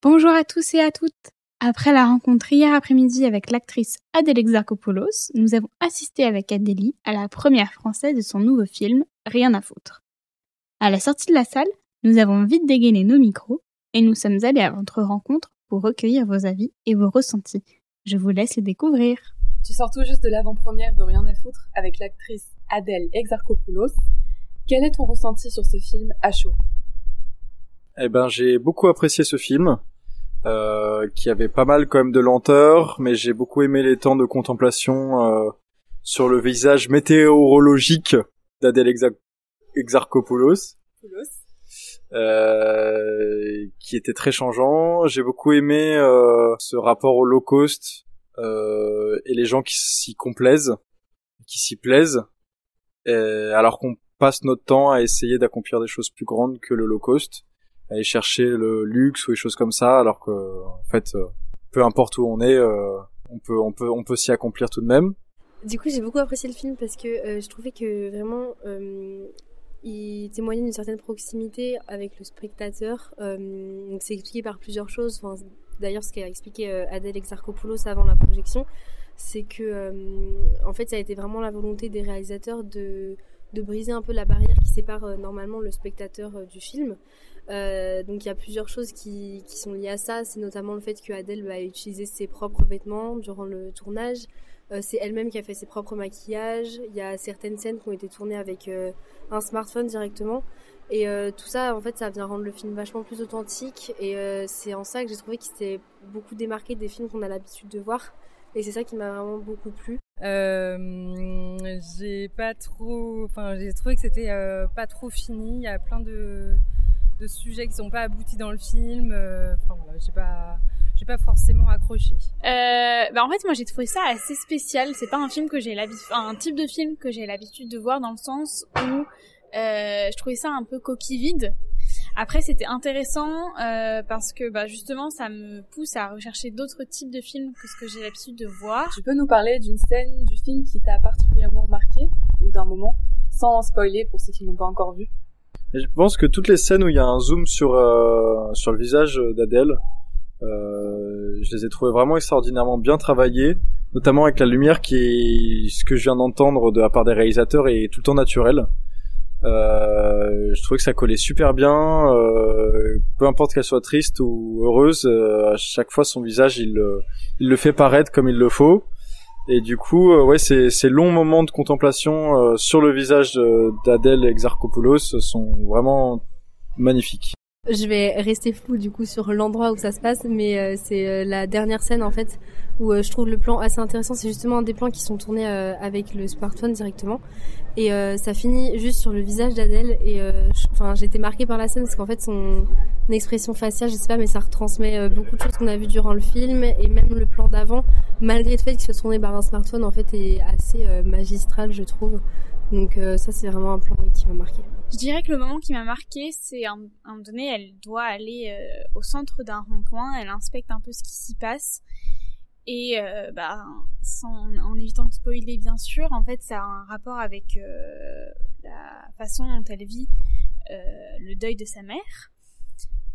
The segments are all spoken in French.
Bonjour à tous et à toutes. Après la rencontre hier après-midi avec l'actrice Adèle Exarchopoulos, nous avons assisté avec Adélie à la première française de son nouveau film Rien à foutre. À la sortie de la salle, nous avons vite dégainé nos micros et nous sommes allés à votre rencontre pour recueillir vos avis et vos ressentis. Je vous laisse les découvrir. Tu sors tout juste de l'avant-première de Rien à foutre avec l'actrice Adèle Exarchopoulos. Quel est ton ressenti sur ce film à chaud? Eh ben, j'ai beaucoup apprécié ce film. Euh, qui avait pas mal quand même de lenteur, mais j'ai beaucoup aimé les temps de contemplation euh, sur le visage météorologique d'Adèle Exarchopoulos, euh, qui était très changeant. J'ai beaucoup aimé euh, ce rapport au low cost euh, et les gens qui s'y complaisent, qui s'y plaisent, alors qu'on passe notre temps à essayer d'accomplir des choses plus grandes que le low cost aller chercher le luxe ou des choses comme ça, alors que en fait, euh, peu importe où on est, euh, on peut on peut on peut s'y accomplir tout de même. Du coup, j'ai beaucoup apprécié le film parce que euh, je trouvais que vraiment il témoignait d'une certaine proximité avec le spectateur. c'est expliqué par plusieurs choses. D'ailleurs, ce qu'a expliqué Adèle Exarchopoulos avant la projection, c'est que en fait, ça a été vraiment la volonté des réalisateurs de de briser un peu la barrière qui sépare normalement le spectateur du film. Euh, donc il y a plusieurs choses qui, sont liées à ça. C'est notamment le fait que Adèle va utiliser ses propres vêtements durant le tournage. Euh, c'est elle-même qui a fait ses propres maquillages. Il y a certaines scènes qui ont été tournées avec euh, un smartphone directement. Et euh, tout ça, en fait, ça vient rendre le film vachement plus authentique. Et euh, c'est en ça que j'ai trouvé qu'il s'était beaucoup démarqué des films qu'on a l'habitude de voir. Et c'est ça qui m'a vraiment beaucoup plu. J'ai pas trop, enfin, j'ai trouvé que c'était pas trop fini. Il y a plein de de sujets qui sont pas aboutis dans le film. Euh, enfin voilà, j'ai pas j'ai pas forcément accroché. Euh, bah en fait moi j'ai trouvé ça assez spécial. C'est pas un film que j'ai l'habitude, un type de film que j'ai l'habitude de voir dans le sens où euh, je trouvais ça un peu coquille vide. Après c'était intéressant euh, parce que bah justement ça me pousse à rechercher d'autres types de films que ce que j'ai l'habitude de voir. Tu peux nous parler d'une scène du film qui t'a particulièrement marqué ou d'un moment sans spoiler pour ceux qui n'ont pas encore vu? Je pense que toutes les scènes où il y a un zoom sur euh, sur le visage d'Adèle, euh, je les ai trouvées vraiment extraordinairement bien travaillées, notamment avec la lumière qui est ce que je viens d'entendre de la part des réalisateurs est tout le temps naturel. Euh, je trouvais que ça collait super bien, euh, peu importe qu'elle soit triste ou heureuse, euh, à chaque fois son visage il, il le fait paraître comme il le faut. Et du coup, euh, ouais, ces, ces longs moments de contemplation euh, sur le visage d'Adèle Exarchopoulos sont vraiment magnifiques. Je vais rester flou du coup sur l'endroit où ça se passe, mais euh, c'est la dernière scène en fait où je trouve le plan assez intéressant. C'est justement des plans qui sont tournés avec le smartphone directement, et ça finit juste sur le visage d'Adèle. Et enfin, été marquée par la scène parce qu'en fait son expression faciale, je sais pas, mais ça retransmet beaucoup de choses qu'on a vues durant le film et même le plan d'avant malgré le fait qu'il soit tourné par un smartphone, en fait, est assez euh, magistral, je trouve. Donc euh, ça, c'est vraiment un plan qui m'a marqué. Je dirais que le moment qui m'a marqué, c'est à un moment donné, elle doit aller euh, au centre d'un rond-point, elle inspecte un peu ce qui s'y passe. Et bah, en évitant de spoiler bien sûr, en fait, ça a un rapport avec la façon dont elle vit le deuil de sa mère.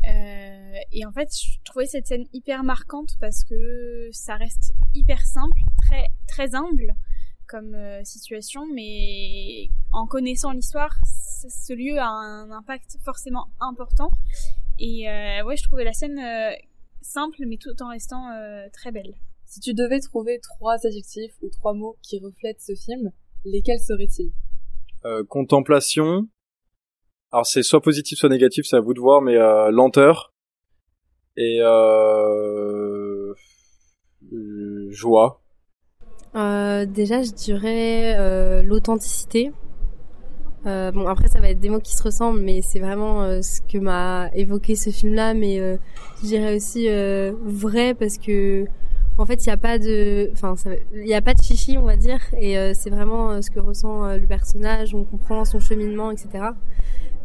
Euh, et en fait, je trouvais cette scène hyper marquante parce que ça reste hyper simple, très très humble comme euh, situation, mais en connaissant l'histoire, ce lieu a un impact forcément important. Et euh, ouais, je trouvais la scène simple, mais tout en restant très belle. Si tu devais trouver trois adjectifs ou trois mots qui reflètent ce film, lesquels seraient-ils? Contemplation, alors c'est soit positif soit négatif, c'est à vous de voir, mais euh, lenteur et euh, joie. Euh, déjà, je dirais l'authenticité. Bon, après, ça va être des mots qui se ressemblent, mais c'est vraiment ce que m'a évoqué ce film-là. Mais je dirais aussi vrai parce que en fait, il n'y a pas de, enfin, il n'y a pas de chichi, on va dire, et c'est vraiment ce que ressent le personnage. On comprend son cheminement, etc.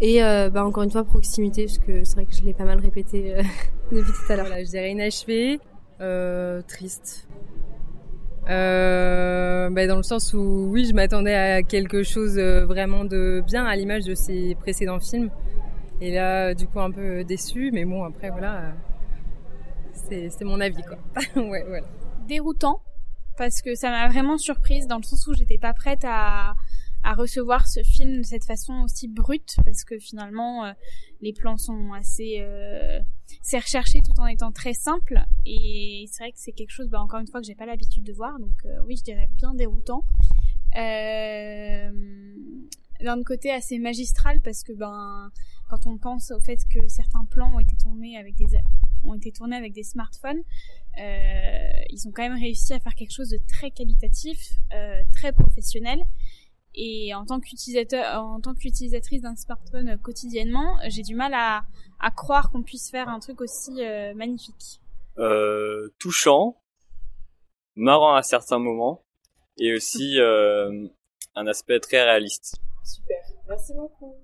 Et euh, bah, encore une fois, proximité, parce que c'est vrai que je l'ai pas mal répété euh, depuis tout à l'heure. Voilà, je dirais inachevé, euh, triste. Euh, bah, dans le sens où, oui, je m'attendais à quelque chose euh, vraiment de bien à l'image de ses précédents films. Et là, du coup, un peu déçu, mais bon, après, voilà. c'est mon avis quoi. ouais, voilà. Déroutant parce que ça m'a vraiment surprise dans le sens où j'étais pas prête à à recevoir ce film de cette façon aussi brute parce que finalement euh, les plans sont assez euh, c'est tout en étant très simple. Et c'est vrai que c'est quelque chose bah, encore une fois que j'ai pas l'habitude de voir. Donc euh, oui je dirais bien déroutant. Euh, d'un côté assez magistral parce que ben quand on pense au fait que certains plans ont été tournés avec des ont été tournés avec des smartphones euh, ils ont quand même réussi à faire quelque chose de très qualitatif euh, très professionnel et en tant qu'utilisateur, en tant qu'utilisatrice d'un smartphone quotidiennement, j'ai du mal à, à croire qu'on puisse faire un truc aussi euh, magnifique. Euh, touchant, marrant à certains moments, et aussi euh, un aspect très réaliste. Super, merci beaucoup.